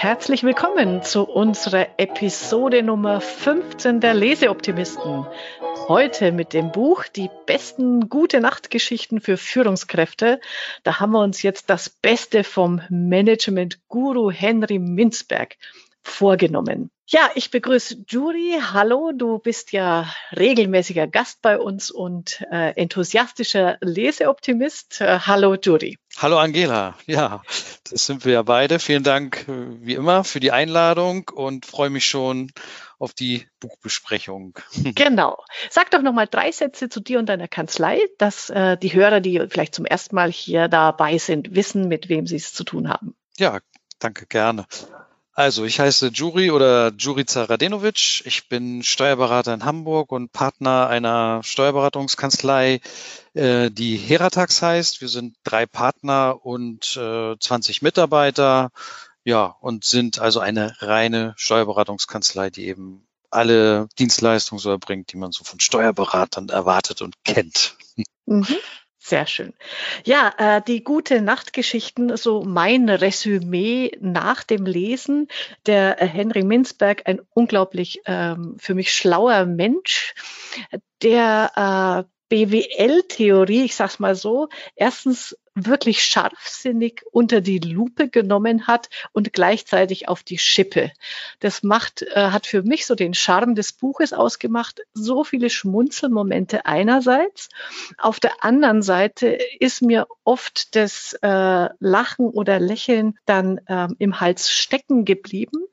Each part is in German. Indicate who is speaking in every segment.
Speaker 1: Herzlich willkommen zu unserer Episode Nummer 15 der Leseoptimisten. Heute mit dem Buch Die besten gute Nachtgeschichten für Führungskräfte. Da haben wir uns jetzt das Beste vom Management-Guru Henry Minzberg vorgenommen. Ja, ich begrüße Juri. Hallo, du bist ja regelmäßiger Gast bei uns und äh, enthusiastischer Leseoptimist. Äh, hallo, Juri.
Speaker 2: Hallo, Angela. Ja, das sind wir ja beide. Vielen Dank äh, wie immer für die Einladung und freue mich schon auf die Buchbesprechung.
Speaker 1: Genau. Sag doch noch mal drei Sätze zu dir und deiner Kanzlei, dass äh, die Hörer, die vielleicht zum ersten Mal hier dabei sind, wissen, mit wem sie es zu tun haben.
Speaker 2: Ja, danke gerne. Also, ich heiße Juri oder Jurica Radenovic. Ich bin Steuerberater in Hamburg und Partner einer Steuerberatungskanzlei, äh, die Heratax heißt. Wir sind drei Partner und äh, 20 Mitarbeiter. Ja, und sind also eine reine Steuerberatungskanzlei, die eben alle Dienstleistungen so erbringt, die man so von Steuerberatern erwartet und kennt.
Speaker 1: Mhm. Sehr schön. Ja, äh, die gute Nachtgeschichten, so mein Resümee nach dem Lesen. Der äh, Henry Minzberg, ein unglaublich ähm, für mich schlauer Mensch, der äh, BWL-Theorie, ich sag's mal so, erstens wirklich scharfsinnig unter die Lupe genommen hat und gleichzeitig auf die Schippe. Das macht, äh, hat für mich so den Charme des Buches ausgemacht. So viele Schmunzelmomente einerseits. Auf der anderen Seite ist mir oft das äh, Lachen oder Lächeln dann ähm, im Hals stecken geblieben,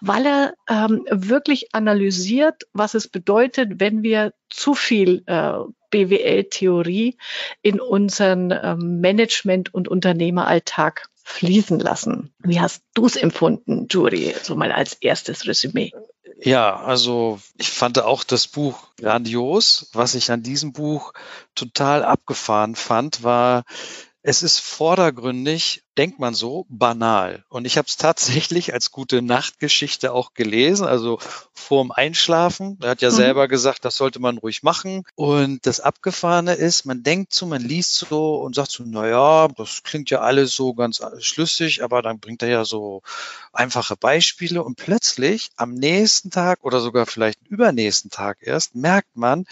Speaker 1: weil er ähm, wirklich analysiert, was es bedeutet, wenn wir zu viel äh, BWL-Theorie in unseren ähm, Management- und Unternehmeralltag fließen lassen. Wie hast du es empfunden, Juri, so mal als erstes Resümee?
Speaker 2: Ja, also ich fand auch das Buch grandios. Was ich an diesem Buch total abgefahren fand, war es ist vordergründig, denkt man so, banal. Und ich habe es tatsächlich als gute Nachtgeschichte auch gelesen, also vorm Einschlafen. Er hat ja mhm. selber gesagt, das sollte man ruhig machen. Und das Abgefahrene ist, man denkt so, man liest so und sagt so, na ja, das klingt ja alles so ganz schlüssig, aber dann bringt er ja so einfache Beispiele und plötzlich am nächsten Tag oder sogar vielleicht übernächsten Tag erst merkt man,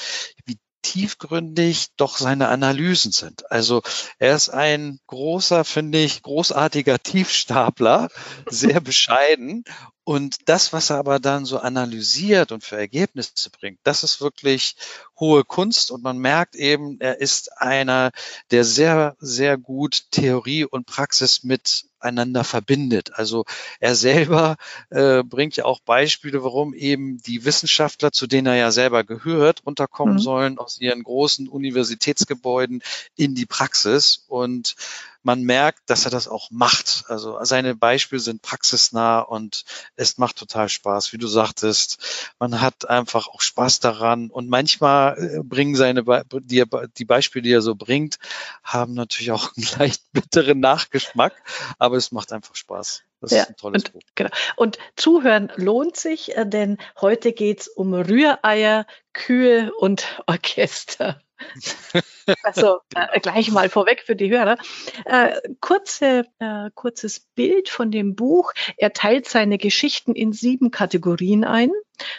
Speaker 2: wie tiefgründig doch seine Analysen sind. Also er ist ein großer, finde ich, großartiger Tiefstapler, sehr bescheiden. Und das, was er aber dann so analysiert und für Ergebnisse bringt, das ist wirklich hohe Kunst. Und man merkt eben, er ist einer, der sehr, sehr gut Theorie und Praxis mit einander verbindet. Also er selber äh, bringt ja auch Beispiele, warum eben die Wissenschaftler, zu denen er ja selber gehört, runterkommen mhm. sollen aus ihren großen Universitätsgebäuden in die Praxis. Und man merkt, dass er das auch macht. Also seine Beispiele sind praxisnah und es macht total Spaß. Wie du sagtest, man hat einfach auch Spaß daran und manchmal äh, bringen seine die, die Beispiele, die er so bringt, haben natürlich auch einen leicht bitteren Nachgeschmack, aber es macht einfach Spaß.
Speaker 1: Das ja, ist ein tolles und, Buch. Genau. Und zuhören lohnt sich, äh, denn heute geht's um Rühreier, Kühe und Orchester. Also äh, gleich mal vorweg für die Hörer. Äh, kurze, äh, kurzes Bild von dem Buch. Er teilt seine Geschichten in sieben Kategorien ein.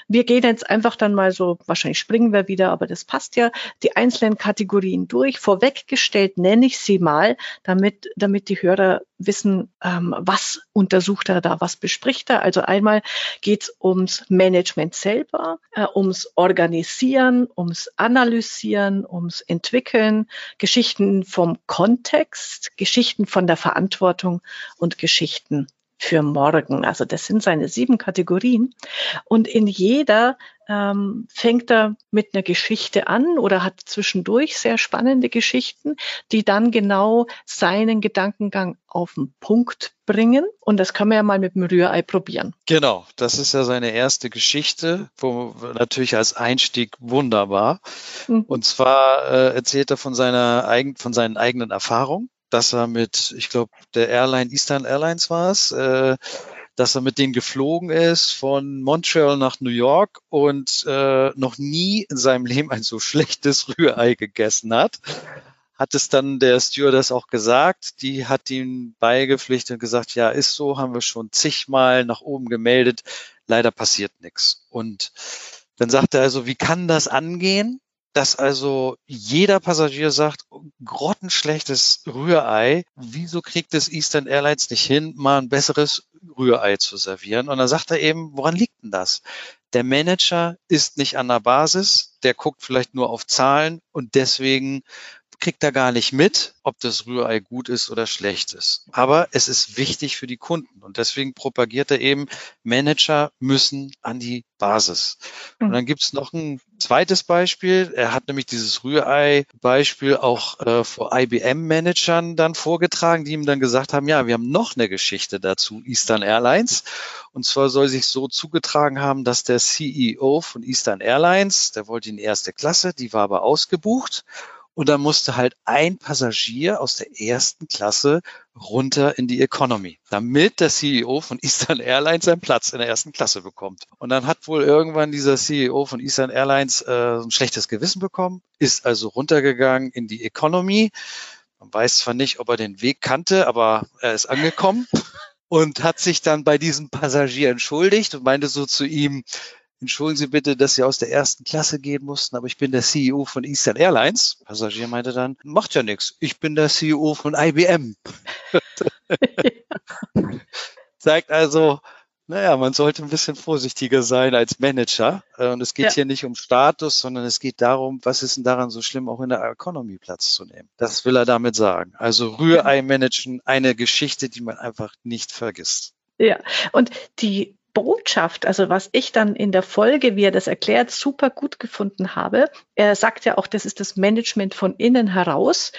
Speaker 1: Wir gehen jetzt einfach dann mal so, wahrscheinlich springen wir wieder, aber das passt ja, die einzelnen Kategorien durch. Vorweggestellt nenne ich sie mal, damit, damit die Hörer wissen, ähm, was untersucht er da, was bespricht er. Also einmal geht es ums Management selber, äh, ums Organisieren, ums Analysieren, ums Entwickeln, Geschichten vom Kontext, Geschichten von der Verantwortung und Geschichten für morgen. Also das sind seine sieben Kategorien. Und in jeder ähm, fängt er mit einer Geschichte an oder hat zwischendurch sehr spannende Geschichten, die dann genau seinen Gedankengang auf den Punkt bringen. Und das kann man ja mal mit dem Rührei probieren.
Speaker 2: Genau, das ist ja seine erste Geschichte, wo natürlich als Einstieg wunderbar. Mhm. Und zwar äh, erzählt er von seiner eigen, von seinen eigenen Erfahrungen dass er mit, ich glaube, der Airline Eastern Airlines war es, äh, dass er mit denen geflogen ist von Montreal nach New York und äh, noch nie in seinem Leben ein so schlechtes Rührei gegessen hat hat es dann der Stewardess auch gesagt. Die hat ihm beigepflichtet und gesagt, ja, ist so, haben wir schon zigmal nach oben gemeldet. Leider passiert nichts. Und dann sagt er also, wie kann das angehen? Dass also jeder Passagier sagt, grottenschlechtes Rührei, wieso kriegt es Eastern Airlines nicht hin, mal ein besseres Rührei zu servieren? Und dann sagt er eben, woran liegt denn das? Der Manager ist nicht an der Basis, der guckt vielleicht nur auf Zahlen und deswegen kriegt er gar nicht mit, ob das Rührei gut ist oder schlecht ist. Aber es ist wichtig für die Kunden und deswegen propagiert er eben, Manager müssen an die Basis. Und hm. dann gibt es noch ein zweites Beispiel. Er hat nämlich dieses Rührei-Beispiel auch äh, vor IBM-Managern dann vorgetragen, die ihm dann gesagt haben, ja, wir haben noch eine Geschichte dazu, Eastern Airlines. Und zwar soll sich so zugetragen haben, dass der CEO von Eastern Airlines, der wollte in erste Klasse, die war aber ausgebucht. Und da musste halt ein Passagier aus der ersten Klasse runter in die Economy, damit der CEO von Eastern Airlines seinen Platz in der ersten Klasse bekommt. Und dann hat wohl irgendwann dieser CEO von Eastern Airlines äh, ein schlechtes Gewissen bekommen, ist also runtergegangen in die Economy. Man weiß zwar nicht, ob er den Weg kannte, aber er ist angekommen und hat sich dann bei diesem Passagier entschuldigt und meinte so zu ihm, entschuldigen Sie bitte, dass Sie aus der ersten Klasse gehen mussten, aber ich bin der CEO von Eastern Airlines. Passagier meinte dann, macht ja nichts, ich bin der CEO von IBM. Zeigt also, naja, man sollte ein bisschen vorsichtiger sein als Manager. Äh, und es geht ja. hier nicht um Status, sondern es geht darum, was ist denn daran so schlimm, auch in der Economy Platz zu nehmen. Das will er damit sagen. Also Rührei managen, eine Geschichte, die man einfach nicht vergisst.
Speaker 1: Ja, und die Botschaft, also was ich dann in der Folge, wie er das erklärt, super gut gefunden habe. Er sagt ja auch, das ist das Management von innen heraus.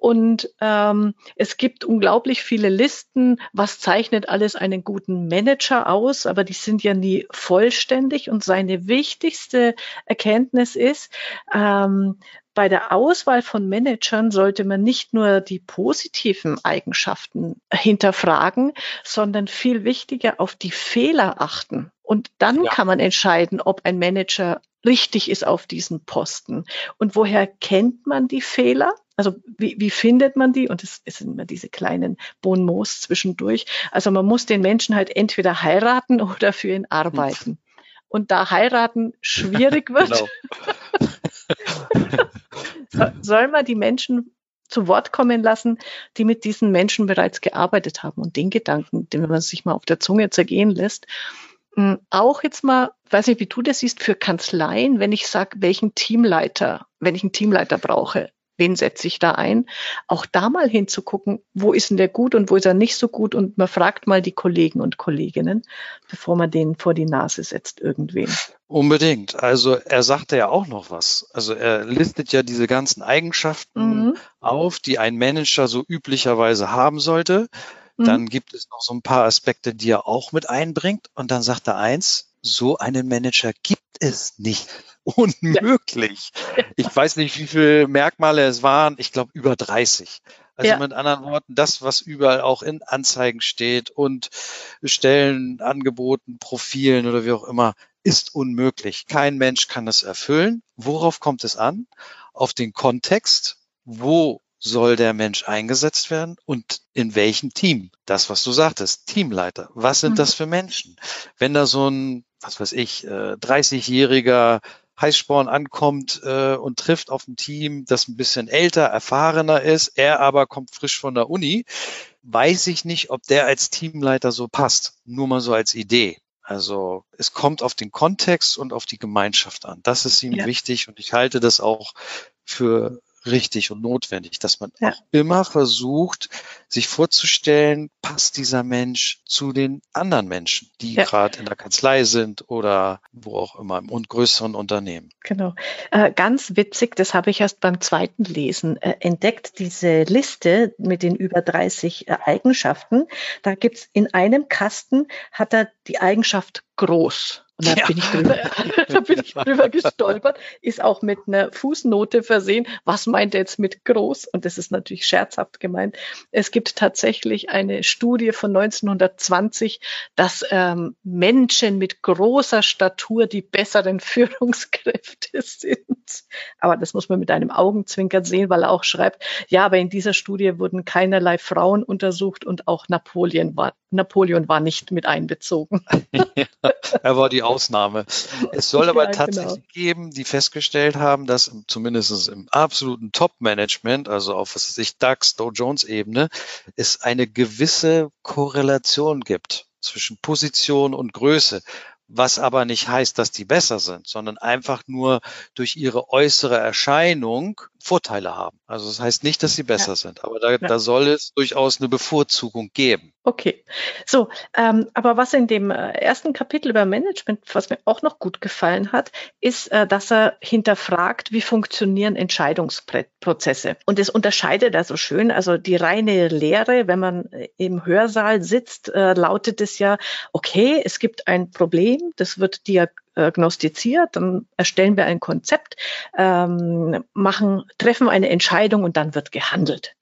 Speaker 1: Und ähm, es gibt unglaublich viele Listen, was zeichnet alles einen guten Manager aus, aber die sind ja nie vollständig. Und seine wichtigste Erkenntnis ist, ähm, bei der Auswahl von Managern sollte man nicht nur die positiven Eigenschaften hinterfragen, sondern viel wichtiger auf die Fehler achten. Und dann ja. kann man entscheiden, ob ein Manager richtig ist auf diesen Posten. Und woher kennt man die Fehler? Also wie, wie findet man die? Und es, es sind immer diese kleinen Bonmoos zwischendurch. Also man muss den Menschen halt entweder heiraten oder für ihn arbeiten. Und da heiraten schwierig wird, genau soll man die Menschen zu Wort kommen lassen, die mit diesen Menschen bereits gearbeitet haben und den Gedanken, den man sich mal auf der Zunge zergehen lässt. Hm, auch jetzt mal, weiß nicht, wie du das siehst, für Kanzleien, wenn ich sage, welchen Teamleiter, wenn ich einen Teamleiter brauche, wen setze ich da ein? Auch da mal hinzugucken, wo ist denn der gut und wo ist er nicht so gut und man fragt mal die Kollegen und Kolleginnen, bevor man denen vor die Nase setzt irgendwen.
Speaker 2: Unbedingt. Also er sagte ja auch noch was. Also er listet ja diese ganzen Eigenschaften mhm. auf, die ein Manager so üblicherweise haben sollte. Mhm. Dann gibt es noch so ein paar Aspekte, die er auch mit einbringt. Und dann sagt er eins, so einen Manager gibt es nicht. Unmöglich. Ja. Ich weiß nicht, wie viele Merkmale es waren. Ich glaube, über 30. Also ja. mit anderen Worten, das, was überall auch in Anzeigen steht und Stellenangeboten, Profilen oder wie auch immer, ist unmöglich. Kein Mensch kann das erfüllen. Worauf kommt es an? Auf den Kontext. Wo soll der Mensch eingesetzt werden und in welchem Team? Das, was du sagtest, Teamleiter. Was sind mhm. das für Menschen? Wenn da so ein, was weiß ich, 30-jähriger äh, Heißsporn ankommt äh, und trifft auf ein Team, das ein bisschen älter, erfahrener ist, er aber kommt frisch von der Uni, weiß ich nicht, ob der als Teamleiter so passt. Nur mal so als Idee. Also es kommt auf den Kontext und auf die Gemeinschaft an. Das ist ihm ja. wichtig und ich halte das auch für richtig und notwendig, dass man ja. auch immer versucht, sich vorzustellen, passt dieser Mensch zu den anderen Menschen, die ja. gerade in der Kanzlei sind oder wo auch immer im und größeren Unternehmen.
Speaker 1: Genau. Äh, ganz witzig, das habe ich erst beim zweiten Lesen äh, entdeckt, diese Liste mit den über 30 äh, Eigenschaften. Da gibt's in einem Kasten, hat er die Eigenschaft groß. Und da ja. bin ich drüber, da bin ich drüber gestolpert, ist auch mit einer Fußnote versehen. Was meint er jetzt mit groß? Und das ist natürlich scherzhaft gemeint. Es gibt tatsächlich eine Studie von 1920, dass ähm, Menschen mit großer Statur die besseren Führungskräfte sind. Aber das muss man mit einem Augenzwinkern sehen, weil er auch schreibt, ja, aber in dieser Studie wurden keinerlei Frauen untersucht und auch Napoleon war, Napoleon war nicht mit einbezogen.
Speaker 2: ja, er war die Ausnahme. Es soll aber ja, genau. tatsächlich genau. geben, die festgestellt haben, dass zumindest im absoluten Top-Management, also auf was weiß ich, DAX, Dow Jones Ebene, es eine gewisse Korrelation gibt zwischen Position und Größe was aber nicht heißt, dass die besser sind, sondern einfach nur durch ihre äußere Erscheinung Vorteile haben. Also das heißt nicht, dass sie besser ja. sind, aber da, ja. da soll es durchaus eine Bevorzugung geben.
Speaker 1: Okay, so, ähm, aber was in dem äh, ersten Kapitel über Management, was mir auch noch gut gefallen hat, ist, äh, dass er hinterfragt, wie funktionieren Entscheidungsprozesse. Und es unterscheidet er so schön. Also die reine Lehre, wenn man äh, im Hörsaal sitzt, äh, lautet es ja, okay, es gibt ein Problem, das wird diagnostiziert, dann erstellen wir ein Konzept, ähm, machen, treffen eine Entscheidung und dann wird gehandelt.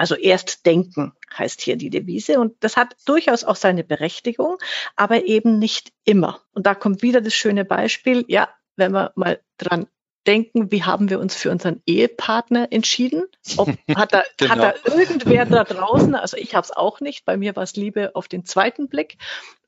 Speaker 1: Also erst denken heißt hier die Devise. Und das hat durchaus auch seine Berechtigung, aber eben nicht immer. Und da kommt wieder das schöne Beispiel. Ja, wenn wir mal dran denken, wie haben wir uns für unseren Ehepartner entschieden? Ob, hat, da, genau. hat da irgendwer da draußen, also ich habe es auch nicht, bei mir war es Liebe auf den zweiten Blick,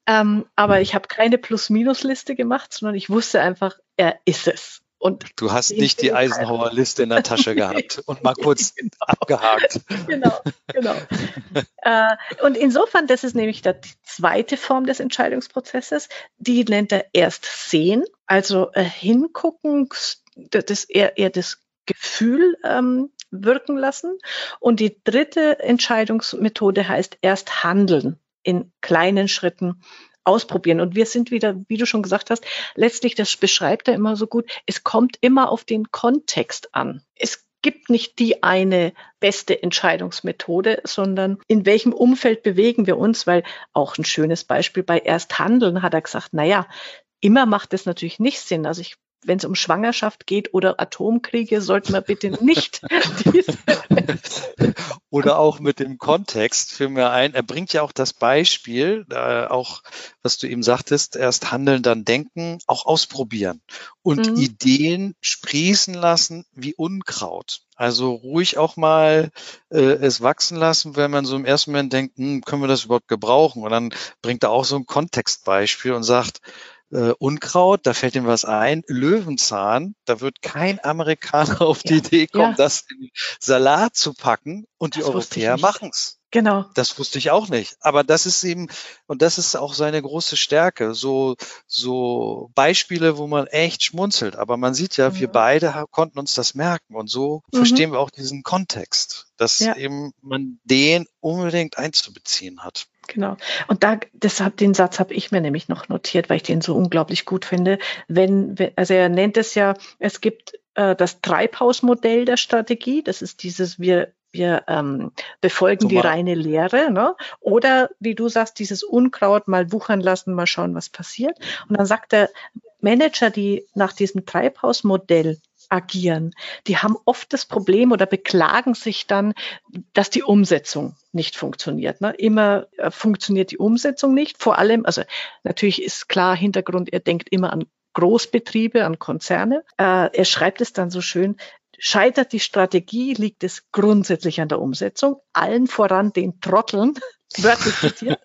Speaker 1: ähm, aber ich habe keine Plus-Minus-Liste gemacht, sondern ich wusste einfach, er ist es.
Speaker 2: Und du hast nicht die Eisenhower Liste in der Tasche gehabt und mal kurz genau. abgehakt.
Speaker 1: Genau, genau. äh, und insofern, das ist nämlich die zweite Form des Entscheidungsprozesses, die nennt er erst sehen, also äh, hingucken, das eher, eher das Gefühl ähm, wirken lassen. Und die dritte Entscheidungsmethode heißt erst handeln in kleinen Schritten ausprobieren. Und wir sind wieder, wie du schon gesagt hast, letztlich, das beschreibt er immer so gut, es kommt immer auf den Kontext an. Es gibt nicht die eine beste Entscheidungsmethode, sondern in welchem Umfeld bewegen wir uns, weil auch ein schönes Beispiel bei Ersthandeln hat er gesagt, na ja, immer macht es natürlich nicht Sinn. Also ich wenn es um Schwangerschaft geht oder Atomkriege, sollten wir bitte nicht diese.
Speaker 2: oder auch mit dem Kontext für mir ein. Er bringt ja auch das Beispiel, äh, auch was du ihm sagtest, erst handeln, dann denken, auch ausprobieren und mhm. Ideen sprießen lassen wie Unkraut. Also ruhig auch mal äh, es wachsen lassen, wenn man so im ersten Moment denkt, hm, können wir das überhaupt gebrauchen? Und dann bringt er auch so ein Kontextbeispiel und sagt, äh, Unkraut, da fällt ihm was ein, Löwenzahn, da wird kein Amerikaner auf die ja, Idee kommen, ja. das in Salat zu packen und das die Europäer machen's.
Speaker 1: Genau.
Speaker 2: Das wusste ich auch nicht. Aber das ist eben, und das ist auch seine große Stärke. So, so Beispiele, wo man echt schmunzelt. Aber man sieht ja, mhm. wir beide konnten uns das merken. Und so mhm. verstehen wir auch diesen Kontext, dass ja. eben man den unbedingt einzubeziehen hat.
Speaker 1: Genau. Und da, deshalb, den Satz habe ich mir nämlich noch notiert, weil ich den so unglaublich gut finde. Wenn, also er nennt es ja, es gibt äh, das Treibhausmodell der Strategie. Das ist dieses, wir, wir ähm, befolgen Zumal. die reine Lehre. Ne? Oder wie du sagst, dieses Unkraut mal wuchern lassen, mal schauen, was passiert. Und dann sagt der Manager, die nach diesem Treibhausmodell agieren. Die haben oft das Problem oder beklagen sich dann, dass die Umsetzung nicht funktioniert. Ne? Immer äh, funktioniert die Umsetzung nicht. Vor allem, also natürlich ist klar Hintergrund, er denkt immer an Großbetriebe, an Konzerne. Äh, er schreibt es dann so schön, scheitert die Strategie, liegt es grundsätzlich an der Umsetzung, allen voran den Trotteln, wörtlich zitiert,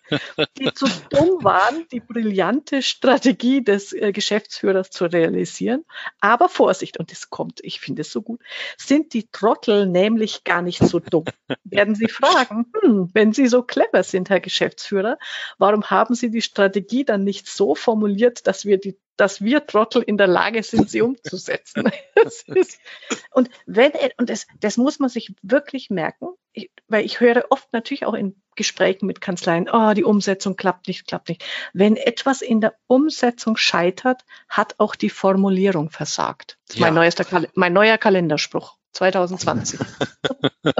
Speaker 1: die zu dumm waren, die brillante Strategie des äh, Geschäftsführers zu realisieren. Aber Vorsicht, und es kommt, ich finde es so gut, sind die Trottel nämlich gar nicht so dumm. Werden Sie fragen, hm, wenn Sie so clever sind, Herr Geschäftsführer, warum haben Sie die Strategie dann nicht so formuliert, dass wir die dass wir Trottel in der Lage sind, sie umzusetzen. ist, und wenn, und das, das muss man sich wirklich merken, ich, weil ich höre oft natürlich auch in Gesprächen mit Kanzleien, oh, die Umsetzung klappt nicht, klappt nicht. Wenn etwas in der Umsetzung scheitert, hat auch die Formulierung versagt. Ja. Mein, neuester, mein neuer Kalenderspruch 2020.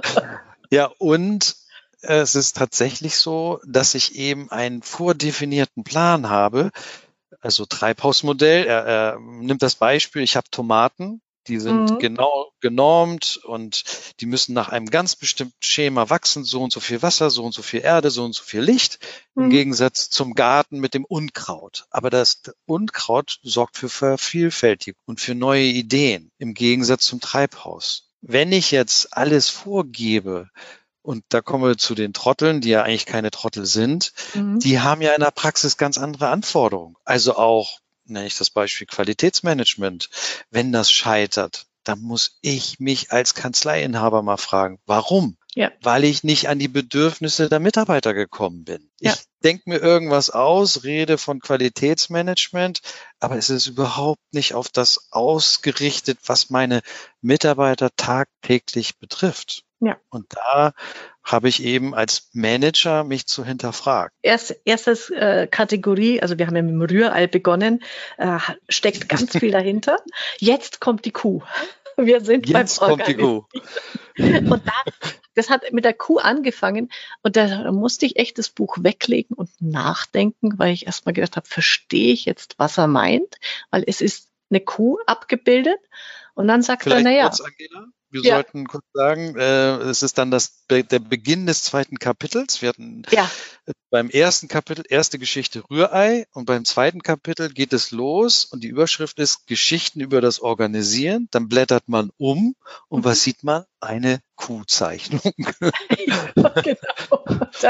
Speaker 2: ja, und es ist tatsächlich so, dass ich eben einen vordefinierten Plan habe, also Treibhausmodell. Er, er nimmt das Beispiel, ich habe Tomaten, Die sind mhm. genau genormt und die müssen nach einem ganz bestimmten Schema wachsen. So und so viel Wasser, so und so viel Erde, so und so viel Licht. Mhm. Im Gegensatz zum Garten mit dem Unkraut. Aber das Unkraut sorgt für Vervielfältigung und für neue Ideen. Im Gegensatz zum Treibhaus. Wenn ich jetzt alles vorgebe, und da kommen wir zu den Trotteln, die ja eigentlich keine Trottel sind. Mhm. Die haben ja in der Praxis ganz andere Anforderungen. Also auch, nenne ich das Beispiel Qualitätsmanagement. Wenn das scheitert, dann muss ich mich als Kanzleiinhaber mal fragen, warum? Ja. Weil ich nicht an die Bedürfnisse der Mitarbeiter gekommen bin. Ja. Ich denke mir irgendwas aus, rede von Qualitätsmanagement, aber es ist überhaupt nicht auf das ausgerichtet, was meine Mitarbeiter tagtäglich betrifft. Ja. Und da habe ich eben als Manager mich zu hinterfragen.
Speaker 1: Erst, erstes äh, Kategorie, also wir haben ja mit dem Rührei begonnen, äh, steckt ganz viel dahinter. Jetzt kommt die Kuh. Wir sind
Speaker 2: Jetzt beim kommt die Kuh.
Speaker 1: Und da, das hat mit der Kuh angefangen und da musste ich echt das Buch weglegen und nachdenken, weil ich erstmal gedacht habe, verstehe ich jetzt, was er meint, weil es ist eine Kuh abgebildet und dann sagt Vielleicht er, naja. Kurz, Angela,
Speaker 2: wir ja. sollten kurz sagen, äh, es ist dann das, der Beginn des zweiten Kapitels. Wir hatten ja. beim ersten Kapitel erste Geschichte Rührei und beim zweiten Kapitel geht es los und die Überschrift ist Geschichten über das Organisieren. Dann blättert man um und mhm. was sieht man? Eine Kuhzeichnung. genau.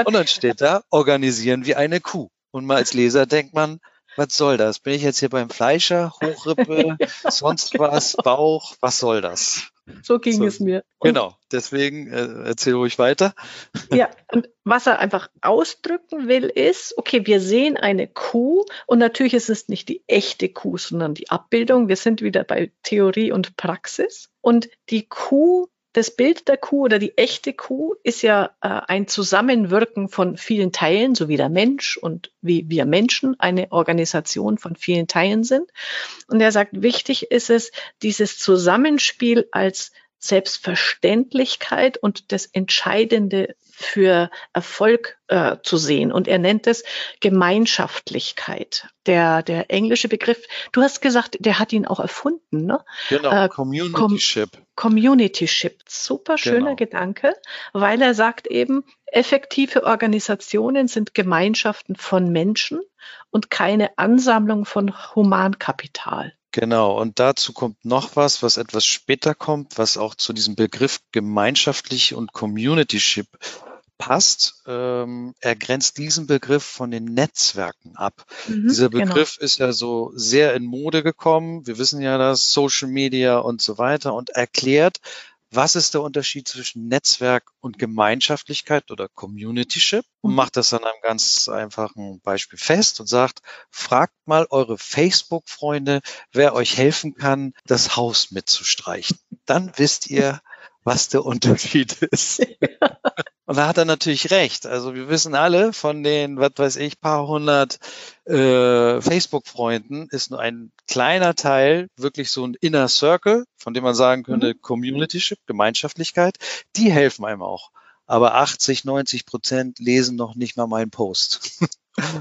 Speaker 2: und dann steht da, organisieren wie eine Kuh. Und mal als Leser denkt man, was soll das? Bin ich jetzt hier beim Fleischer, Hochrippe, sonst was, Bauch, was soll das?
Speaker 1: So ging so, es mir.
Speaker 2: Und genau, deswegen äh, erzähl ruhig weiter.
Speaker 1: Ja, und was er einfach ausdrücken will, ist, okay, wir sehen eine Kuh und natürlich ist es nicht die echte Kuh, sondern die Abbildung. Wir sind wieder bei Theorie und Praxis. Und die Kuh das Bild der Kuh oder die echte Kuh ist ja äh, ein Zusammenwirken von vielen Teilen, so wie der Mensch und wie wir Menschen eine Organisation von vielen Teilen sind. Und er sagt, wichtig ist es, dieses Zusammenspiel als Selbstverständlichkeit und das Entscheidende für Erfolg äh, zu sehen. Und er nennt es Gemeinschaftlichkeit. Der, der englische Begriff, du hast gesagt, der hat ihn auch erfunden, ne?
Speaker 2: Genau, äh, Communityship. Com
Speaker 1: Communityship. Super schöner genau. Gedanke, weil er sagt eben, effektive Organisationen sind Gemeinschaften von Menschen und keine Ansammlung von Humankapital.
Speaker 2: Genau, und dazu kommt noch was, was etwas später kommt, was auch zu diesem Begriff gemeinschaftlich und Communityship passt. Ähm, er grenzt diesen Begriff von den Netzwerken ab. Mhm, Dieser genau. Begriff genau. ist ja so sehr in Mode gekommen. Wir wissen ja das, Social Media und so weiter und erklärt, was ist der Unterschied zwischen Netzwerk und Gemeinschaftlichkeit oder Communityship und mhm. macht das an einem ganz einfachen Beispiel fest und sagt, fragt mal eure Facebook-Freunde, wer euch helfen kann, das Haus mitzustreichen. Dann wisst ihr, was der Unterschied ist. Und da hat er natürlich recht. Also wir wissen alle von den, was weiß ich, paar hundert äh, Facebook-Freunden ist nur ein kleiner Teil wirklich so ein Inner Circle, von dem man sagen könnte mhm. Communityship, Gemeinschaftlichkeit. Die helfen einem auch. Aber 80, 90 Prozent lesen noch nicht mal meinen Post.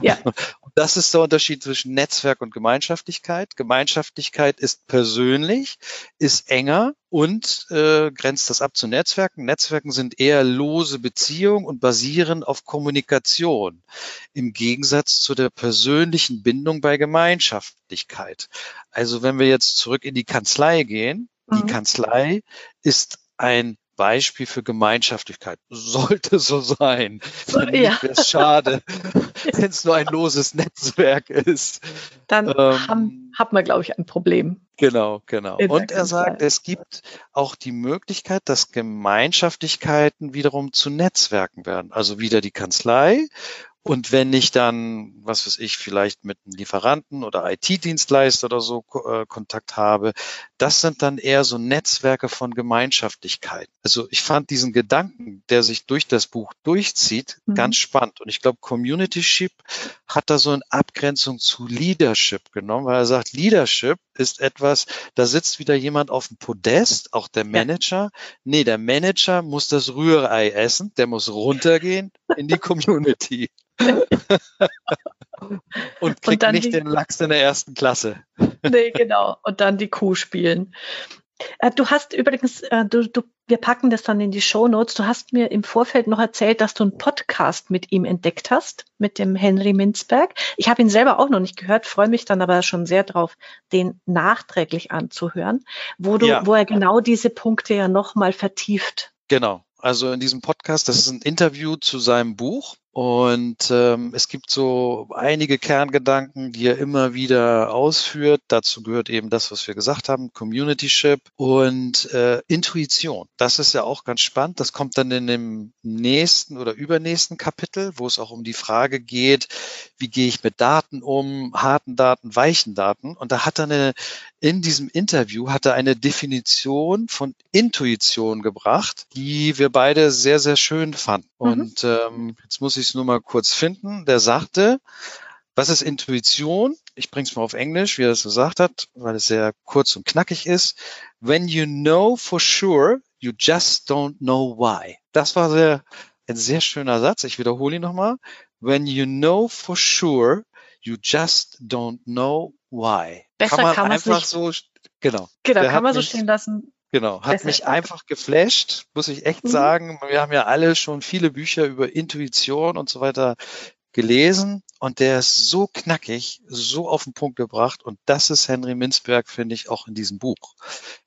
Speaker 2: Ja. Das ist der Unterschied zwischen Netzwerk und Gemeinschaftlichkeit. Gemeinschaftlichkeit ist persönlich, ist enger und äh, grenzt das ab zu Netzwerken. Netzwerken sind eher lose Beziehungen und basieren auf Kommunikation. Im Gegensatz zu der persönlichen Bindung bei Gemeinschaftlichkeit. Also wenn wir jetzt zurück in die Kanzlei gehen, mhm. die Kanzlei ist ein Beispiel für Gemeinschaftlichkeit. Sollte so sein. Wenn ja. wäre es schade, wenn es nur ein loses Netzwerk ist.
Speaker 1: Dann ähm, haben, hat man, glaube ich, ein Problem.
Speaker 2: Genau, genau. Und er sagt, es gibt auch die Möglichkeit, dass Gemeinschaftlichkeiten wiederum zu Netzwerken werden. Also wieder die Kanzlei und wenn ich dann, was weiß ich, vielleicht mit einem Lieferanten oder IT-Dienstleister oder so äh, Kontakt habe, das sind dann eher so Netzwerke von Gemeinschaftlichkeit. Also ich fand diesen Gedanken, der sich durch das Buch durchzieht, mhm. ganz spannend. Und ich glaube, Communityship hat da so eine Abgrenzung zu Leadership genommen, weil er sagt, Leadership ist etwas, da sitzt wieder jemand auf dem Podest, auch der Manager. Nee, der Manager muss das Rührei essen, der muss runtergehen in die Community. Und kriegt und nicht die, den Lachs in der ersten Klasse.
Speaker 1: Nee, genau. Und dann die Kuh spielen. Äh, du hast übrigens, äh, du, du, wir packen das dann in die Show Notes. Du hast mir im Vorfeld noch erzählt, dass du einen Podcast mit ihm entdeckt hast, mit dem Henry Minzberg. Ich habe ihn selber auch noch nicht gehört, freue mich dann aber schon sehr drauf, den nachträglich anzuhören, wo du, ja. wo er genau diese Punkte ja nochmal vertieft.
Speaker 2: Genau. Also in diesem Podcast, das ist ein Interview zu seinem Buch und ähm, es gibt so einige Kerngedanken, die er immer wieder ausführt. Dazu gehört eben das, was wir gesagt haben, Communityship und äh, Intuition. Das ist ja auch ganz spannend. Das kommt dann in dem nächsten oder übernächsten Kapitel, wo es auch um die Frage geht, wie gehe ich mit Daten um, harten Daten, weichen Daten. Und da hat er eine, in diesem Interview hat er eine Definition von Intuition gebracht, die wir beide sehr, sehr schön fanden. Mhm. Und ähm, jetzt muss ich es nur mal kurz finden. Der sagte, was ist Intuition? Ich bringe es mal auf Englisch, wie er es gesagt hat, weil es sehr kurz und knackig ist. When you know for sure, you just don't know why. Das war sehr, ein sehr schöner Satz. Ich wiederhole ihn nochmal. When you know for sure, you just don't know why.
Speaker 1: Besser kann man, kann einfach nicht.
Speaker 2: so, genau.
Speaker 1: Genau, kann man so mich, stehen lassen.
Speaker 2: Genau, hat Besser. mich einfach geflasht, muss ich echt mhm. sagen. Wir haben ja alle schon viele Bücher über Intuition und so weiter gelesen und der ist so knackig, so auf den Punkt gebracht und das ist Henry Minzberg, finde ich, auch in diesem Buch.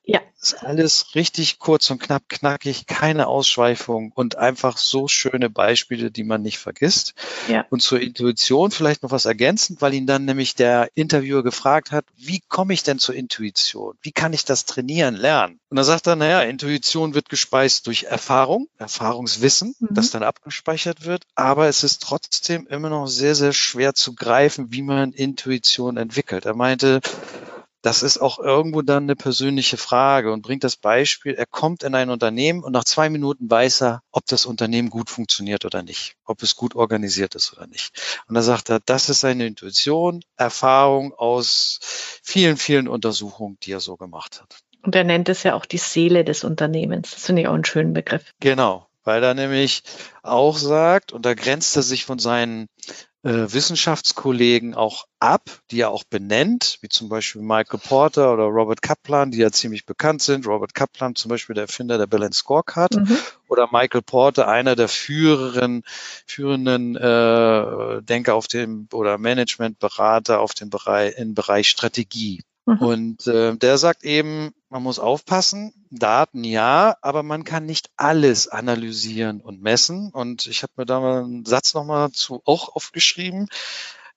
Speaker 1: Ja.
Speaker 2: Ist alles richtig kurz und knapp, knackig, keine Ausschweifung und einfach so schöne Beispiele, die man nicht vergisst.
Speaker 1: Ja.
Speaker 2: Und zur Intuition vielleicht noch was ergänzend, weil ihn dann nämlich der Interviewer gefragt hat, wie komme ich denn zur Intuition? Wie kann ich das trainieren, lernen? Und da sagt er, naja, Intuition wird gespeist durch Erfahrung, Erfahrungswissen, mhm. das dann abgespeichert wird, aber es ist trotzdem immer noch sehr, sehr schwer zu greifen, wie man Intuition entwickelt. Er meinte, das ist auch irgendwo dann eine persönliche Frage und bringt das Beispiel, er kommt in ein Unternehmen und nach zwei Minuten weiß er, ob das Unternehmen gut funktioniert oder nicht, ob es gut organisiert ist oder nicht. Und da sagt er, das ist seine Intuition, Erfahrung aus vielen, vielen Untersuchungen, die er so gemacht hat.
Speaker 1: Und er nennt es ja auch die Seele des Unternehmens. Das finde ich auch einen schönen Begriff.
Speaker 2: Genau, weil er nämlich auch sagt, und da grenzt er sich von seinen Wissenschaftskollegen auch ab, die er auch benennt, wie zum Beispiel Michael Porter oder Robert Kaplan, die ja ziemlich bekannt sind. Robert Kaplan zum Beispiel der Erfinder der Balance Scorecard mhm. oder Michael Porter, einer der führenden, führenden äh, Denker auf dem oder Managementberater auf dem Bereich im Bereich Strategie. Mhm. Und äh, der sagt eben, man muss aufpassen, Daten ja, aber man kann nicht alles analysieren und messen. Und ich habe mir da mal einen Satz nochmal zu auch aufgeschrieben,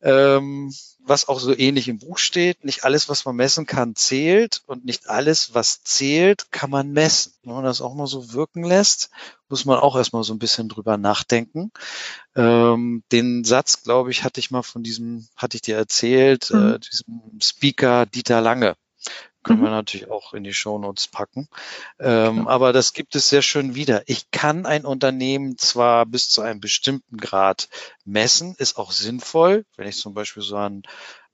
Speaker 2: ähm, was auch so ähnlich im Buch steht. Nicht alles, was man messen kann, zählt und nicht alles, was zählt, kann man messen. Wenn man das auch mal so wirken lässt, muss man auch erstmal so ein bisschen drüber nachdenken. Ähm, den Satz, glaube ich, hatte ich mal von diesem, hatte ich dir erzählt, äh, mhm. äh, diesem Speaker Dieter Lange. Können mhm. wir natürlich auch in die Shownotes packen. Ähm, aber das gibt es sehr schön wieder. Ich kann ein Unternehmen zwar bis zu einem bestimmten Grad messen, ist auch sinnvoll, wenn ich zum Beispiel so an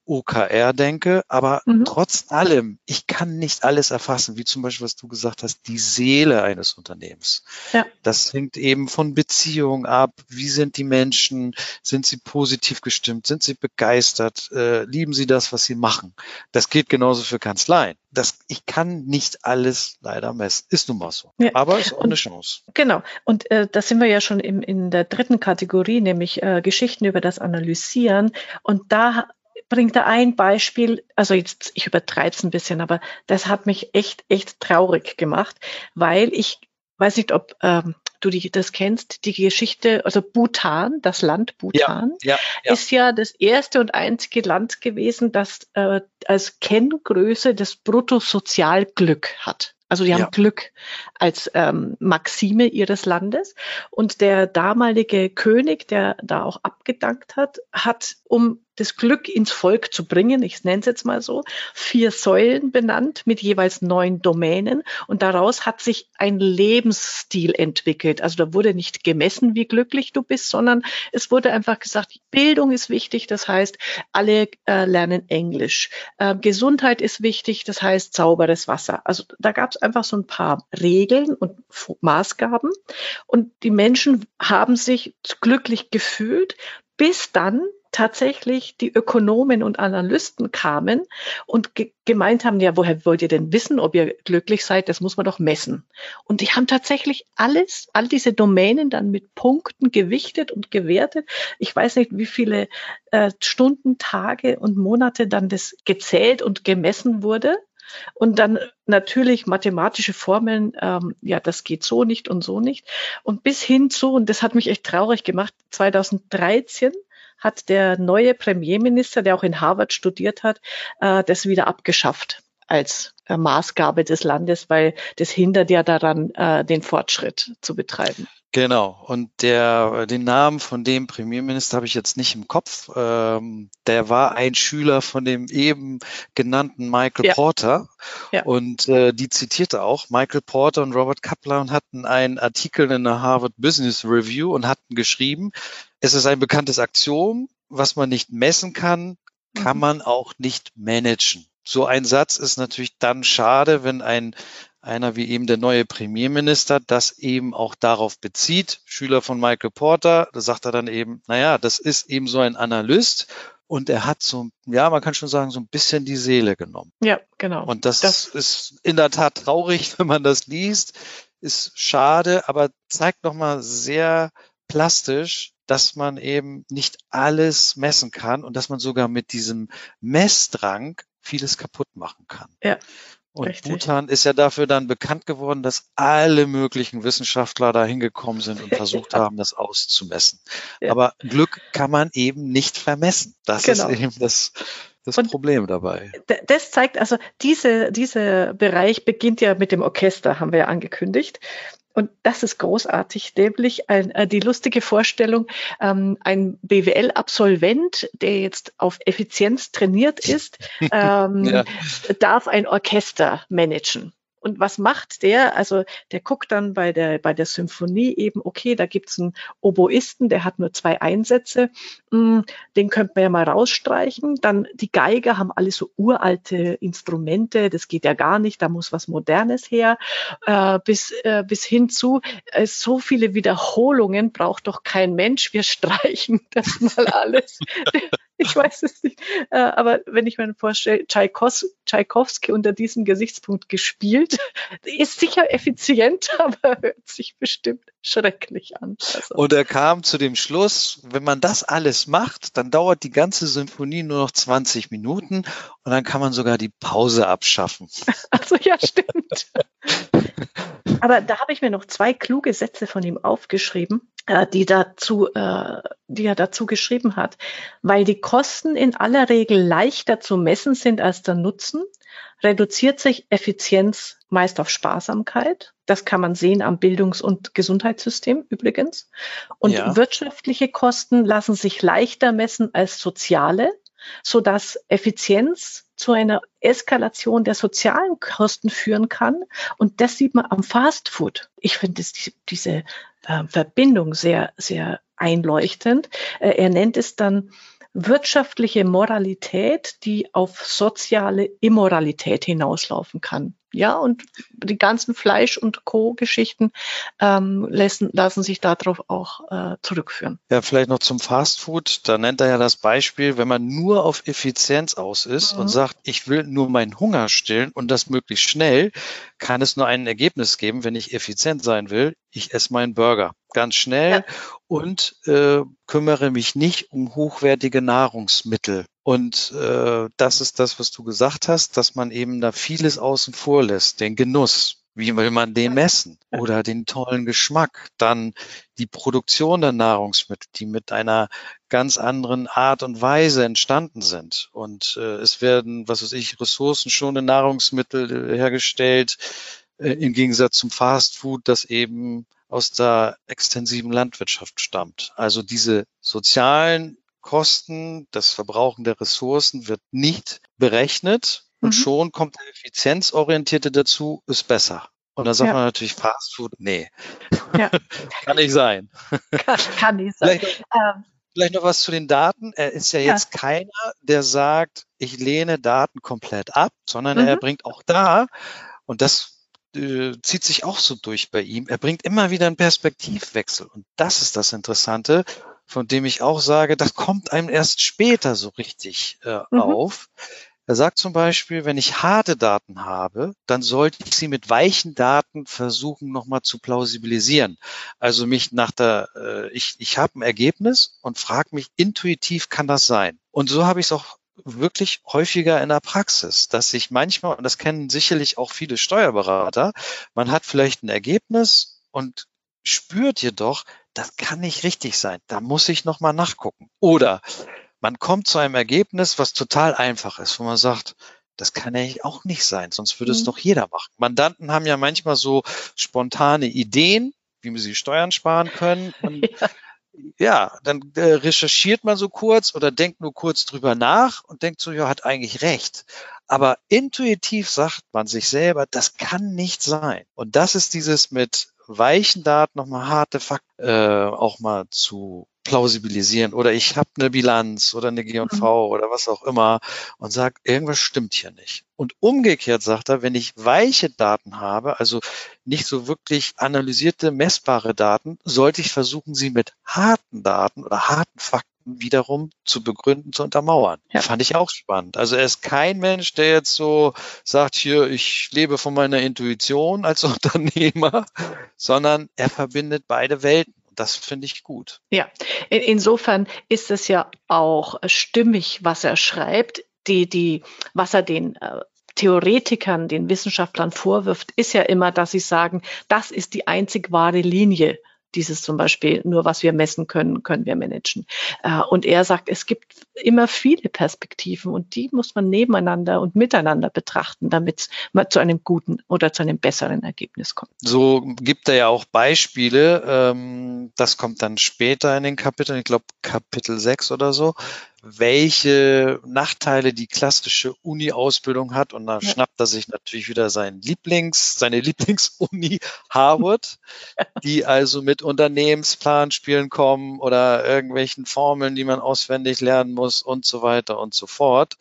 Speaker 2: OKR denke, aber mhm. trotz allem, ich kann nicht alles erfassen, wie zum Beispiel, was du gesagt hast, die Seele eines Unternehmens. Ja. Das hängt eben von Beziehungen ab. Wie sind die Menschen? Sind sie positiv gestimmt? Sind sie begeistert? Äh, lieben sie das, was sie machen? Das geht genauso für Kanzleien. Das, ich kann nicht alles leider messen. Ist nun mal so. Ja. Aber ist auch
Speaker 1: und,
Speaker 2: eine Chance.
Speaker 1: Genau. Und äh, da sind wir ja schon im, in der dritten Kategorie, nämlich äh, Geschichten über das Analysieren. Und da bringt er ein Beispiel, also jetzt, ich übertreibe es ein bisschen, aber das hat mich echt, echt traurig gemacht, weil ich weiß nicht, ob ähm, du die, das kennst, die Geschichte, also Bhutan, das Land Bhutan, ja, ja, ja. ist ja das erste und einzige Land gewesen, das äh, als Kenngröße das Bruttosozialglück hat. Also die haben. Glück als ähm, Maxime ihres Landes. Und der damalige König, der da auch abgedankt hat, hat, um das Glück ins Volk zu bringen, ich nenne es jetzt mal so, vier Säulen benannt mit jeweils neun Domänen. Und daraus hat sich ein Lebensstil entwickelt. Also da wurde nicht gemessen, wie glücklich du bist, sondern es wurde einfach gesagt, Bildung ist wichtig, das heißt, alle äh, lernen Englisch. Äh, Gesundheit ist wichtig, das heißt sauberes Wasser. Also da gab es einfach so ein paar Regeln und Maßgaben. Und die Menschen haben sich glücklich gefühlt, bis dann tatsächlich die Ökonomen und Analysten kamen und ge gemeint haben, ja, woher wollt ihr denn wissen, ob ihr glücklich seid? Das muss man doch messen. Und die haben tatsächlich alles, all diese Domänen dann mit Punkten gewichtet und gewertet. Ich weiß nicht, wie viele äh, Stunden, Tage und Monate dann das gezählt und gemessen wurde. Und dann natürlich mathematische Formeln, ähm, ja, das geht so nicht und so nicht. Und bis hin zu, und das hat mich echt traurig gemacht, 2013 hat der neue Premierminister, der auch in Harvard studiert hat, äh, das wieder abgeschafft als äh, Maßgabe des Landes, weil das hindert ja daran, äh, den Fortschritt zu betreiben.
Speaker 2: Genau. Und der, den Namen von dem Premierminister habe ich jetzt nicht im Kopf. Ähm, der war ein Schüler von dem eben genannten Michael ja. Porter. Ja. Und äh, die zitierte auch Michael Porter und Robert Kaplan hatten einen Artikel in der Harvard Business Review und hatten geschrieben, es ist ein bekanntes Axiom, was man nicht messen kann, kann mhm. man auch nicht managen. So ein Satz ist natürlich dann schade, wenn ein einer wie eben der neue Premierminister das eben auch darauf bezieht. Schüler von Michael Porter, da sagt er dann eben, naja, das ist eben so ein Analyst und er hat so, ja, man kann schon sagen, so ein bisschen die Seele genommen.
Speaker 1: Ja, genau.
Speaker 2: Und das, das ist in der Tat traurig, wenn man das liest, ist schade, aber zeigt nochmal sehr plastisch, dass man eben nicht alles messen kann und dass man sogar mit diesem Messdrang vieles kaputt machen kann.
Speaker 1: Ja.
Speaker 2: Und Richtig. Bhutan ist ja dafür dann bekannt geworden, dass alle möglichen Wissenschaftler da hingekommen sind und versucht haben, das auszumessen. Ja. Aber Glück kann man eben nicht vermessen. Das genau. ist eben das, das Problem dabei.
Speaker 1: Das zeigt also, diese, dieser Bereich beginnt ja mit dem Orchester, haben wir ja angekündigt. Und das ist großartig, nämlich ein, äh, die lustige Vorstellung, ähm, ein BWL-Absolvent, der jetzt auf Effizienz trainiert ist, ähm, ja. darf ein Orchester managen. Und was macht der? Also der guckt dann bei der, bei der Symphonie eben, okay, da gibt's einen Oboisten, der hat nur zwei Einsätze, hm, den könnte man ja mal rausstreichen. Dann die Geiger haben alle so uralte Instrumente, das geht ja gar nicht, da muss was Modernes her. Äh, bis, äh, bis hin zu, äh, so viele Wiederholungen braucht doch kein Mensch, wir streichen das mal alles. ich weiß es nicht. Äh, aber wenn ich mir vorstelle, Tschaikowski unter diesem Gesichtspunkt gespielt, ist sicher effizient, aber hört sich bestimmt schrecklich an.
Speaker 2: Also. Und er kam zu dem Schluss, wenn man das alles macht, dann dauert die ganze Symphonie nur noch 20 Minuten und dann kann man sogar die Pause abschaffen.
Speaker 1: Also ja, stimmt. Aber da habe ich mir noch zwei kluge Sätze von ihm aufgeschrieben, äh, die dazu, äh, die er dazu geschrieben hat. Weil die Kosten in aller Regel leichter zu messen sind als der Nutzen, reduziert sich Effizienz meist auf Sparsamkeit. Das kann man sehen am Bildungs- und Gesundheitssystem übrigens. Und ja. wirtschaftliche Kosten lassen sich leichter messen als soziale, so dass Effizienz zu einer Eskalation der sozialen Kosten führen kann. Und das sieht man am Fast Food. Ich finde die, diese äh, Verbindung sehr, sehr einleuchtend. Äh, er nennt es dann wirtschaftliche Moralität, die auf soziale Immoralität hinauslaufen kann. Ja, und die ganzen Fleisch- und Co-Geschichten ähm, lassen, lassen sich darauf auch äh, zurückführen.
Speaker 2: Ja, vielleicht noch zum Fastfood. Da nennt er ja das Beispiel, wenn man nur auf Effizienz aus ist mhm. und sagt, ich will nur meinen Hunger stillen und das möglichst schnell, kann es nur ein Ergebnis geben, wenn ich effizient sein will. Ich esse meinen Burger ganz schnell ja. Und äh, kümmere mich nicht um hochwertige Nahrungsmittel. Und äh, das ist das, was du gesagt hast, dass man eben da vieles außen vor lässt, den Genuss. Wie will man den messen? Oder den tollen Geschmack? Dann die Produktion der Nahrungsmittel, die mit einer ganz anderen Art und Weise entstanden sind. Und äh, es werden, was weiß ich, ressourcenschonende Nahrungsmittel hergestellt, äh, im Gegensatz zum Fastfood, das eben aus der extensiven Landwirtschaft stammt. Also diese sozialen Kosten, das Verbrauchen der Ressourcen wird nicht berechnet und mhm. schon kommt der Effizienzorientierte dazu, ist besser. Und dann sagt ja. man natürlich Fast Food, nee. Ja. kann nicht sein.
Speaker 1: Kann, kann nicht sein.
Speaker 2: Vielleicht, ähm. vielleicht, noch was zu den Daten. Er ist ja jetzt ja. keiner, der sagt, ich lehne Daten komplett ab, sondern mhm. er bringt auch da, und das äh, zieht sich auch so durch bei ihm, er bringt immer wieder einen Perspektivwechsel. Und das ist das Interessante von dem ich auch sage, das kommt einem erst später so richtig äh, mhm. auf. Er sagt zum Beispiel, wenn ich harte Daten habe, dann sollte ich sie mit weichen Daten versuchen nochmal zu plausibilisieren. Also mich nach der, äh, ich, ich habe ein Ergebnis und frage mich intuitiv, kann das sein? Und so habe ich es auch wirklich häufiger in der Praxis, dass sich manchmal, und das kennen sicherlich auch viele Steuerberater, man hat vielleicht ein Ergebnis und spürt jedoch, das kann nicht richtig sein. Da muss ich nochmal nachgucken. Oder man kommt zu einem Ergebnis, was total einfach ist, wo man sagt, das kann ja auch nicht sein, sonst würde es mhm. doch jeder machen. Mandanten haben ja manchmal so spontane Ideen, wie sie Steuern sparen können. ja. Ja, dann äh, recherchiert man so kurz oder denkt nur kurz drüber nach und denkt so, ja, hat eigentlich recht. Aber intuitiv sagt man sich selber, das kann nicht sein. Und das ist dieses mit weichen Daten nochmal harte Fakten äh, auch mal zu plausibilisieren oder ich habe eine Bilanz oder eine G&V mhm. oder was auch immer und sage, irgendwas stimmt hier nicht. Und umgekehrt sagt er, wenn ich weiche Daten habe, also nicht so wirklich analysierte, messbare Daten, sollte ich versuchen, sie mit harten Daten oder harten Fakten wiederum zu begründen, zu untermauern. Ja. Fand ich auch spannend. Also er ist kein Mensch, der jetzt so sagt, hier, ich lebe von meiner Intuition als Unternehmer, sondern er verbindet beide Welten das finde ich gut.
Speaker 1: Ja, in, insofern ist es ja auch stimmig, was er schreibt. Die, die, was er den äh, Theoretikern, den Wissenschaftlern vorwirft, ist ja immer, dass sie sagen, das ist die einzig wahre Linie dieses zum Beispiel, nur was wir messen können, können wir managen. Äh, und er sagt, es gibt immer viele Perspektiven und die muss man nebeneinander und miteinander betrachten, damit man zu einem guten oder zu einem besseren Ergebnis kommt.
Speaker 2: So gibt er ja auch Beispiele. Ähm, das kommt dann später in den Kapiteln, ich glaube Kapitel 6 oder so, welche Nachteile die klassische Uni-Ausbildung hat. Und da ja. schnappt er sich natürlich wieder sein Lieblings, seine Lieblingsuni Harvard, die also mit Unternehmensplanspielen kommen oder irgendwelchen Formeln, die man auswendig lernen muss und so weiter und so fort.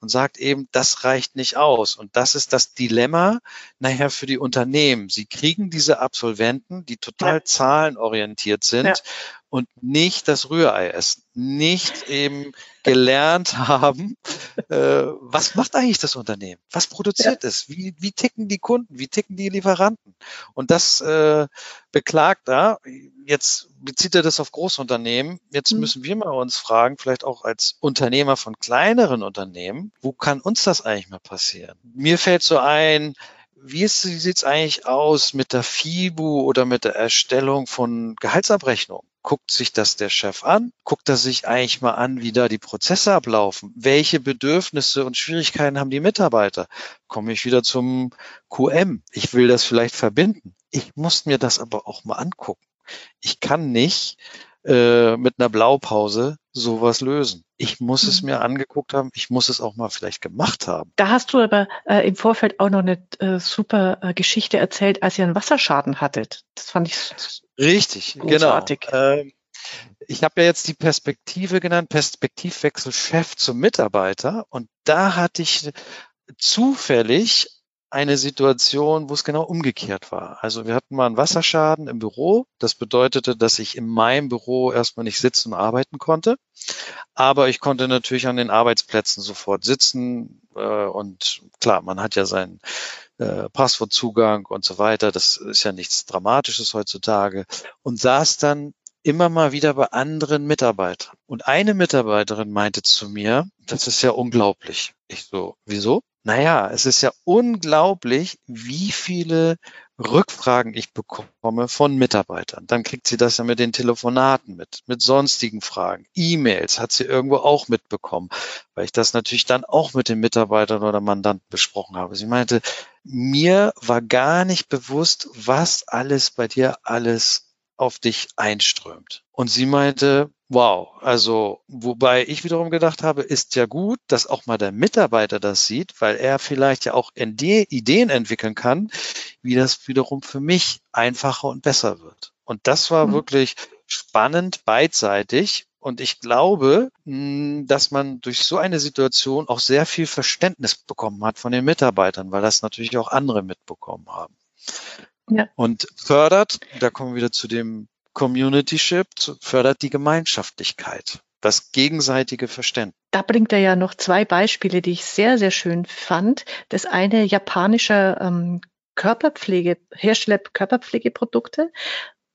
Speaker 2: Und sagt eben, das reicht nicht aus. Und das ist das Dilemma nachher für die Unternehmen. Sie kriegen diese Absolventen, die total ja. zahlenorientiert sind ja und nicht das Rührei essen, nicht eben gelernt haben, äh, was macht eigentlich das Unternehmen? Was produziert ja. es? Wie, wie ticken die Kunden? Wie ticken die Lieferanten? Und das äh, beklagt er. Jetzt bezieht er das auf Großunternehmen. Jetzt mhm. müssen wir mal uns fragen, vielleicht auch als Unternehmer von kleineren Unternehmen, wo kann uns das eigentlich mal passieren? Mir fällt so ein, wie, ist, wie sieht's eigentlich aus mit der FIBU oder mit der Erstellung von Gehaltsabrechnungen? Guckt sich das der Chef an? Guckt er sich eigentlich mal an, wie da die Prozesse ablaufen? Welche Bedürfnisse und Schwierigkeiten haben die Mitarbeiter? Komme ich wieder zum QM? Ich will das vielleicht verbinden. Ich muss mir das aber auch mal angucken. Ich kann nicht äh, mit einer Blaupause sowas lösen. Ich muss mhm. es mir angeguckt haben, ich muss es auch mal vielleicht gemacht haben.
Speaker 1: Da hast du aber äh, im Vorfeld auch noch eine äh, super äh, Geschichte erzählt, als ihr einen Wasserschaden hattet. Das fand ich
Speaker 2: richtig, genau. großartig. genau. Ähm, ich habe ja jetzt die Perspektive genannt, Perspektivwechsel Chef zum Mitarbeiter. Und da hatte ich zufällig eine Situation, wo es genau umgekehrt war. Also wir hatten mal einen Wasserschaden im Büro. Das bedeutete, dass ich in meinem Büro erstmal nicht sitzen und arbeiten konnte. Aber ich konnte natürlich an den Arbeitsplätzen sofort sitzen. Äh, und klar, man hat ja seinen äh, Passwortzugang und so weiter. Das ist ja nichts Dramatisches heutzutage. Und saß dann immer mal wieder bei anderen Mitarbeitern. Und eine Mitarbeiterin meinte zu mir, das ist ja unglaublich. Ich so, wieso? Naja, es ist ja unglaublich, wie viele Rückfragen ich bekomme von Mitarbeitern. Dann kriegt sie das ja mit den Telefonaten mit, mit sonstigen Fragen. E-Mails hat sie irgendwo auch mitbekommen, weil ich das natürlich dann auch mit den Mitarbeitern oder Mandanten besprochen habe. Sie meinte, mir war gar nicht bewusst, was alles bei dir alles auf dich einströmt. Und sie meinte, wow, also wobei ich wiederum gedacht habe, ist ja gut, dass auch mal der Mitarbeiter das sieht, weil er vielleicht ja auch Ideen entwickeln kann, wie das wiederum für mich einfacher und besser wird. Und das war mhm. wirklich spannend, beidseitig. Und ich glaube, hm, dass man durch so eine Situation auch sehr viel Verständnis bekommen hat von den Mitarbeitern, weil das natürlich auch andere mitbekommen haben. Ja. Und fördert, da kommen wir wieder zu dem Communityship fördert die Gemeinschaftlichkeit, das gegenseitige Verständnis.
Speaker 1: Da bringt er ja noch zwei Beispiele, die ich sehr, sehr schön fand. Das eine japanischer ähm, Körperpflege, Hersteller Körperpflegeprodukte,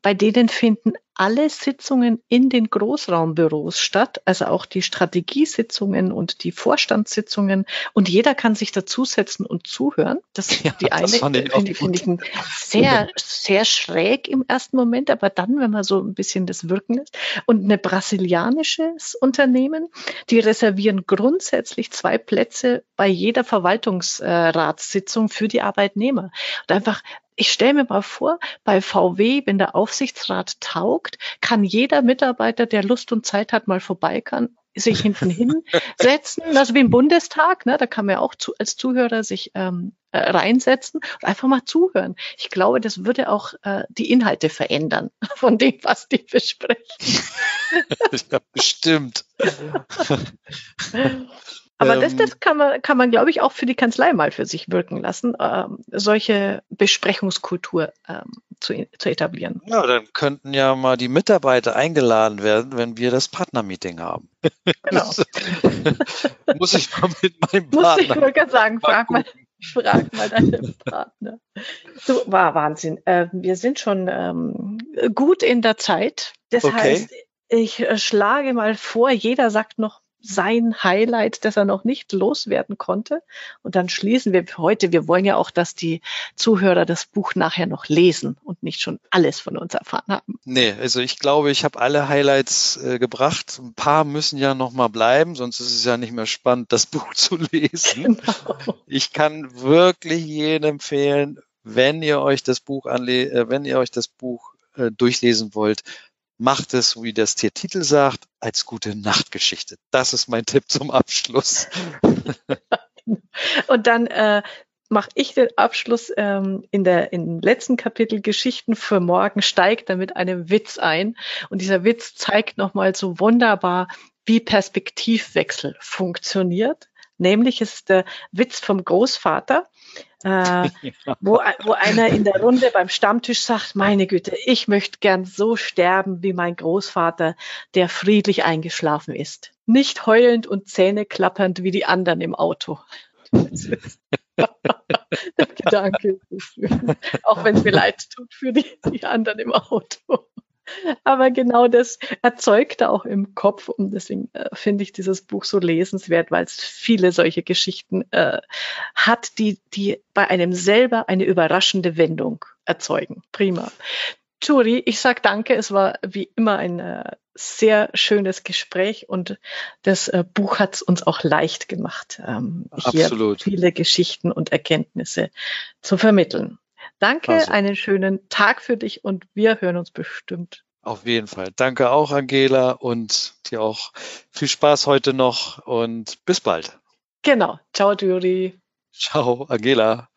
Speaker 1: bei denen finden alle Sitzungen in den Großraumbüros statt, also auch die Strategiesitzungen und die Vorstandssitzungen. Und jeder kann sich dazusetzen und zuhören. Das ist ja, die eine, finde ich, find ich sehr, sehr schräg im ersten Moment, aber dann, wenn man so ein bisschen das wirken lässt. Und eine brasilianisches Unternehmen, die reservieren grundsätzlich zwei Plätze bei jeder Verwaltungsratssitzung für die Arbeitnehmer. Und einfach ich stelle mir mal vor, bei VW, wenn der Aufsichtsrat taugt, kann jeder Mitarbeiter, der Lust und Zeit hat, mal vorbei kann, sich hinten hinsetzen, also wie im Bundestag, ne, da kann man ja auch zu, als Zuhörer sich ähm, äh, reinsetzen und einfach mal zuhören. Ich glaube, das würde auch äh, die Inhalte verändern von dem, was die besprechen.
Speaker 2: ja, bestimmt.
Speaker 1: Aber ähm, das, das kann man, kann man, glaube ich, auch für die Kanzlei mal für sich wirken lassen, ähm, solche Besprechungskultur ähm, zu, zu etablieren.
Speaker 2: Ja, dann könnten ja mal die Mitarbeiter eingeladen werden, wenn wir das Partnermeeting haben. Genau. Muss ich mal mit meinem Partner. Muss ich
Speaker 1: wirklich sagen, frag mal, frag mal deinen Partner. So, war Wahnsinn. Äh, wir sind schon ähm, gut in der Zeit. Das okay. heißt, ich äh, schlage mal vor, jeder sagt noch sein Highlight, das er noch nicht loswerden konnte. Und dann schließen wir heute. Wir wollen ja auch, dass die Zuhörer das Buch nachher noch lesen und nicht schon alles von uns erfahren haben.
Speaker 2: Nee, also ich glaube, ich habe alle Highlights äh, gebracht. Ein paar müssen ja noch mal bleiben, sonst ist es ja nicht mehr spannend, das Buch zu lesen. Genau. Ich kann wirklich jedem empfehlen, wenn ihr euch das Buch anle äh, wenn ihr euch das Buch äh, durchlesen wollt, macht es, wie das der Titel sagt, als gute Nachtgeschichte. Das ist mein Tipp zum Abschluss.
Speaker 1: Und dann äh, mache ich den Abschluss ähm, in der im letzten Kapitel Geschichten für morgen steigt dann mit einem Witz ein und dieser Witz zeigt nochmal so wunderbar, wie Perspektivwechsel funktioniert. Nämlich ist der Witz vom Großvater, äh, wo, wo einer in der Runde beim Stammtisch sagt, meine Güte, ich möchte gern so sterben wie mein Großvater, der friedlich eingeschlafen ist. Nicht heulend und Zähne klappernd wie die anderen im Auto. der Gedanke. Auch wenn es mir leid tut für die, die anderen im Auto. Aber genau das erzeugt er auch im Kopf und deswegen äh, finde ich dieses Buch so lesenswert, weil es viele solche Geschichten äh, hat, die, die bei einem selber eine überraschende Wendung erzeugen. Prima. Turi, ich sag danke. Es war wie immer ein äh, sehr schönes Gespräch und das äh, Buch hat es uns auch leicht gemacht, ähm, hier viele Geschichten und Erkenntnisse zu vermitteln. Danke, also. einen schönen Tag für dich und wir hören uns bestimmt.
Speaker 2: Auf jeden Fall. Danke auch, Angela, und dir auch viel Spaß heute noch und bis bald.
Speaker 1: Genau. Ciao, Juri.
Speaker 2: Ciao, Angela.